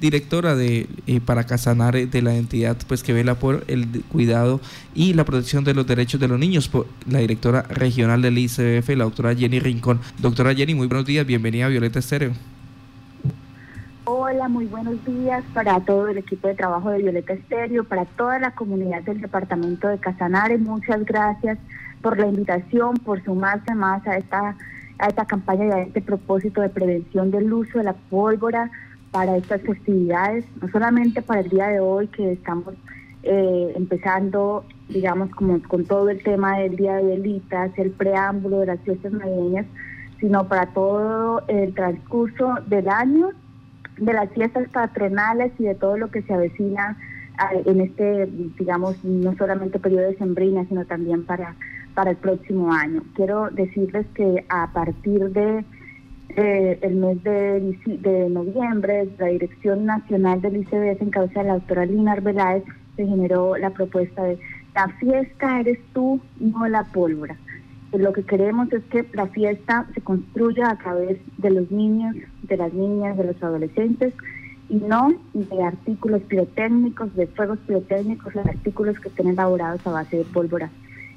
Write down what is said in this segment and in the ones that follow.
directora de eh, para Casanare de la entidad pues que vela por el cuidado y la protección de los derechos de los niños, por la directora regional del ICF, la doctora Jenny Rincón. Doctora Jenny, muy buenos días, bienvenida a Violeta Estéreo. Hola, muy buenos días para todo el equipo de trabajo de Violeta Estéreo, para toda la comunidad del departamento de Casanare. Muchas gracias por la invitación, por sumarse más a esta, a esta campaña y a este propósito de prevención del uso de la pólvora para estas festividades, no solamente para el día de hoy que estamos eh, empezando, digamos, como con todo el tema del Día de Velitas, el preámbulo de las fiestas navideñas, sino para todo el transcurso del año de las fiestas patronales y de todo lo que se avecina en este, digamos, no solamente periodo de sembrina, sino también para, para el próximo año. Quiero decirles que a partir de eh, el mes de, noviembre, la Dirección Nacional del ICBS en cabeza de la doctora Lina Arbeláez se generó la propuesta de la fiesta eres tú, no la pólvora lo que queremos es que la fiesta se construya a través de los niños, de las niñas, de los adolescentes y no de artículos pirotécnicos, de fuegos pirotécnicos, de artículos que estén elaborados a base de pólvora.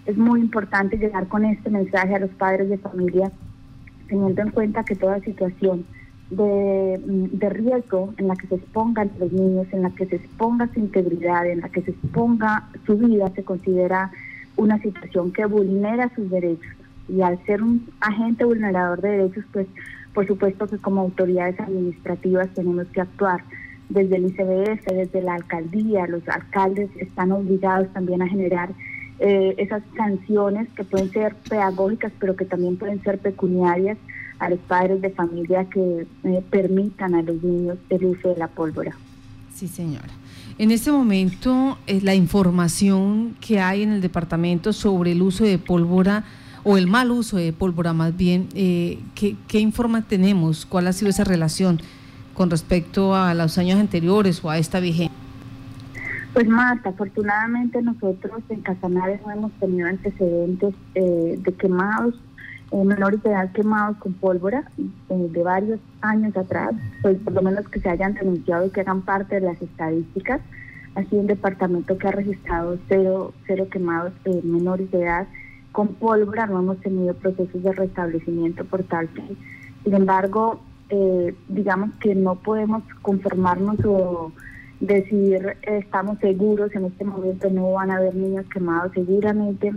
Es muy importante llegar con este mensaje a los padres de familia, teniendo en cuenta que toda situación de, de, riesgo en la que se expongan los niños, en la que se exponga su integridad, en la que se exponga su vida, se considera una situación que vulnera sus derechos. Y al ser un agente vulnerador de derechos, pues por supuesto que como autoridades administrativas tenemos que actuar. Desde el ICBF, desde la alcaldía, los alcaldes están obligados también a generar eh, esas sanciones que pueden ser pedagógicas, pero que también pueden ser pecuniarias a los padres de familia que eh, permitan a los niños el uso de la pólvora. Sí, señora. En este momento, eh, la información que hay en el departamento sobre el uso de pólvora o el mal uso de pólvora más bien, eh, ¿qué, ¿qué, informa tenemos? ¿Cuál ha sido esa relación con respecto a los años anteriores o a esta vigencia? Pues Marta, afortunadamente nosotros en Casanares no hemos tenido antecedentes eh, de quemados eh, menores de edad quemados con pólvora eh, de varios años atrás, pues por lo menos que se hayan denunciado y que hagan parte de las estadísticas. Ha sido un departamento que ha registrado cero, cero quemados eh, menores de edad con pólvora, no hemos tenido procesos de restablecimiento por tal que, sin embargo, eh, digamos que no podemos conformarnos o decir estamos seguros en este momento no van a haber niños quemados seguramente.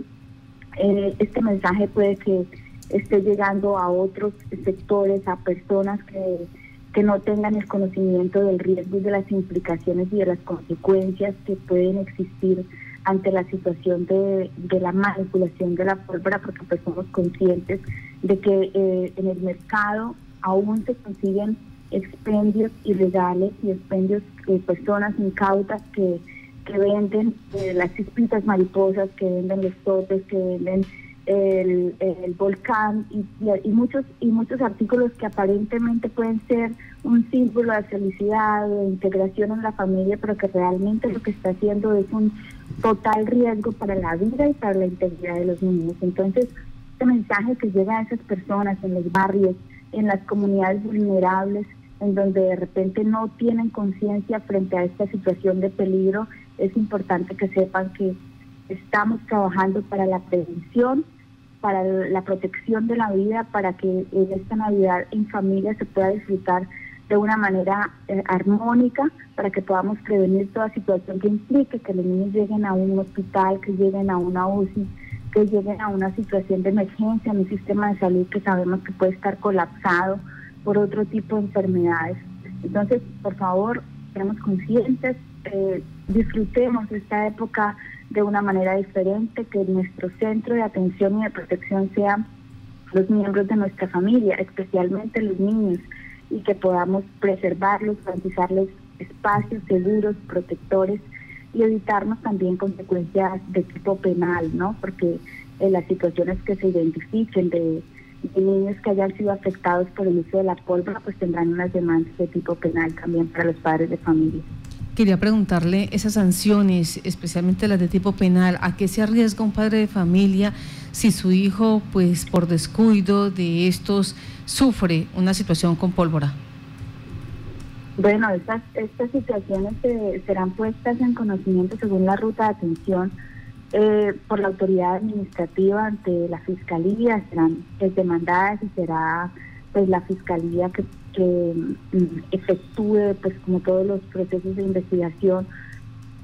Este mensaje puede que esté llegando a otros sectores, a personas que, que no tengan el conocimiento del riesgo y de las implicaciones y de las consecuencias que pueden existir ante la situación de, de la manipulación de la pólvora, porque pues somos conscientes de que eh, en el mercado aún se consiguen expendios ilegales y expendios de personas incautas que, que venden eh, las chispitas mariposas, que venden los totes, que venden el, volcán y, y, muchos y muchos artículos que aparentemente pueden ser un símbolo de felicidad, de integración en la familia, pero que realmente lo que está haciendo es un total riesgo para la vida y para la integridad de los niños. Entonces, este mensaje que llega a esas personas en los barrios, en las comunidades vulnerables, en donde de repente no tienen conciencia frente a esta situación de peligro, es importante que sepan que estamos trabajando para la prevención, para la protección de la vida, para que en esta Navidad en familia se pueda disfrutar de una manera eh, armónica, para que podamos prevenir toda situación que implique que los niños lleguen a un hospital, que lleguen a una UCI, que lleguen a una situación de emergencia en un sistema de salud que sabemos que puede estar colapsado por otro tipo de enfermedades. Entonces, por favor, seamos conscientes, eh, disfrutemos esta época de una manera diferente, que nuestro centro de atención y de protección sea los miembros de nuestra familia, especialmente los niños, y que podamos preservarlos, garantizarles espacios seguros, protectores y evitarnos también consecuencias de tipo penal, ¿no? Porque en las situaciones que se identifiquen de, de niños que hayan sido afectados por el uso de la pólvora, pues tendrán unas demandas de tipo penal también para los padres de familia. Quería preguntarle esas sanciones, especialmente las de tipo penal, ¿a qué se arriesga un padre de familia si su hijo, pues por descuido de estos, sufre una situación con pólvora? Bueno, estas, estas situaciones serán puestas en conocimiento según la ruta de atención eh, por la autoridad administrativa ante la fiscalía, serán demandadas y será pues la fiscalía que, que mm, efectúe pues como todos los procesos de investigación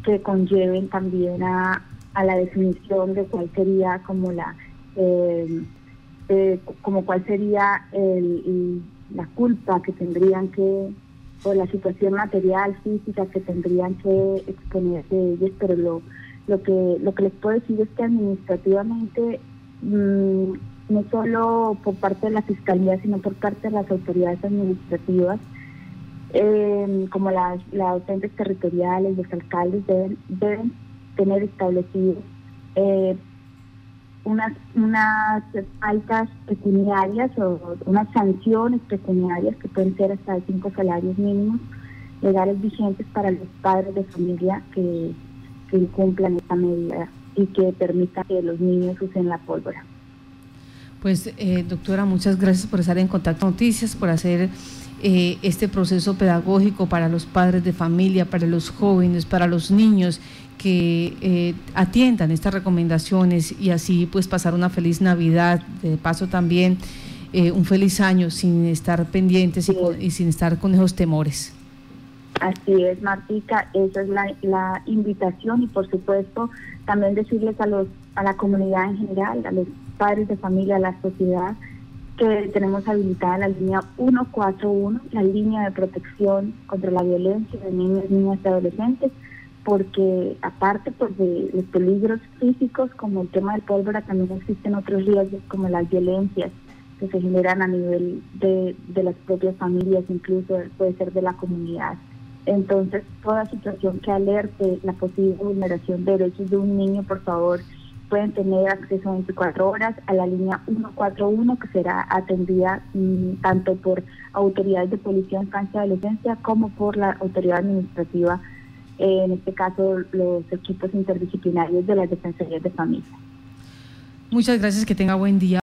que conlleven también a, a la definición de cuál sería como la eh, eh, como cuál sería el, la culpa que tendrían que o la situación material física que tendrían que exponerse ellos pero lo lo que lo que les puedo decir es que administrativamente mm, no solo por parte de la fiscalía sino por parte de las autoridades administrativas eh, como las, las docentes territoriales los alcaldes deben deben tener establecidos eh, unas, unas faltas pecuniarias o unas sanciones pecuniarias que pueden ser hasta de cinco salarios mínimos legales vigentes para los padres de familia que, cumplan esta medida y que permitan que los niños usen la pólvora. Pues, eh, doctora, muchas gracias por estar en Contacto Noticias, por hacer eh, este proceso pedagógico para los padres de familia, para los jóvenes, para los niños que eh, atiendan estas recomendaciones y así pues pasar una feliz Navidad, de paso también eh, un feliz año sin estar pendientes y, sin estar con esos temores. Así es, Martica, esa es la, invitación y por supuesto también decirles a los a la comunidad en general, a los padres de familia, a la sociedad, que tenemos habilitada la línea 141, la línea de protección contra la violencia de niños, niñas y adolescentes, porque aparte pues, de los peligros físicos como el tema del pólvora, también existen otros riesgos como las violencias que se generan a nivel de las propias familias, incluso puede ser de la comunidad. Entonces, toda situación que alerte la posible vulneración de derechos de un niño, por favor, pueden tener acceso 24 horas a la línea 141 que será atendida mm, tanto por autoridades de policía, infancia y adolescencia como por la autoridad administrativa, en este caso los equipos interdisciplinarios de las defensorías de familia. Muchas gracias, que tenga buen día.